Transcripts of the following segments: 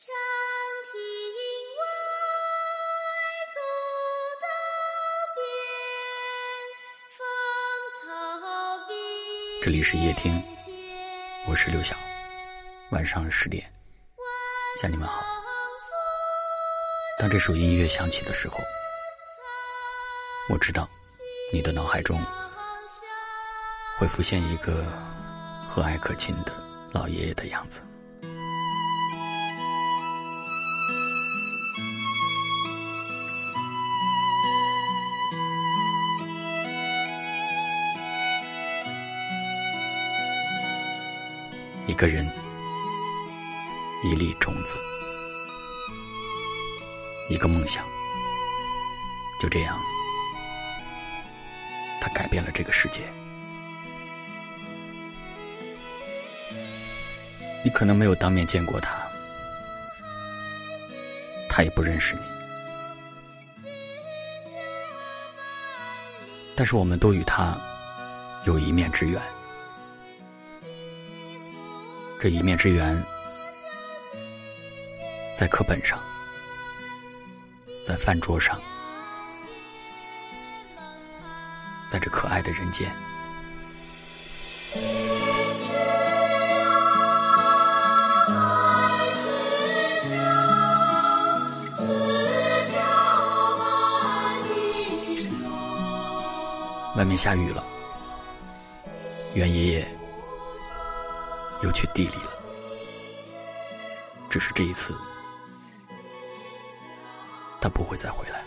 长亭外，古道边，芳草碧这里是夜听，我是刘晓。晚上十点，向你们好。当这首音乐响起的时候，我知道你的脑海中会浮现一个和蔼可亲的老爷爷的样子。一个人，一粒种子，一个梦想，就这样，他改变了这个世界。你可能没有当面见过他，他也不认识你，但是我们都与他有一面之缘。这一面之缘，在课本上，在饭桌上，在这可爱的人间。外面下雨了，袁爷爷。又去地里了，只是这一次，他不会再回来了。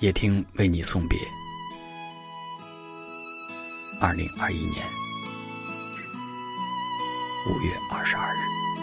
夜听为你送别，二零二一年五月二十二日。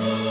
see.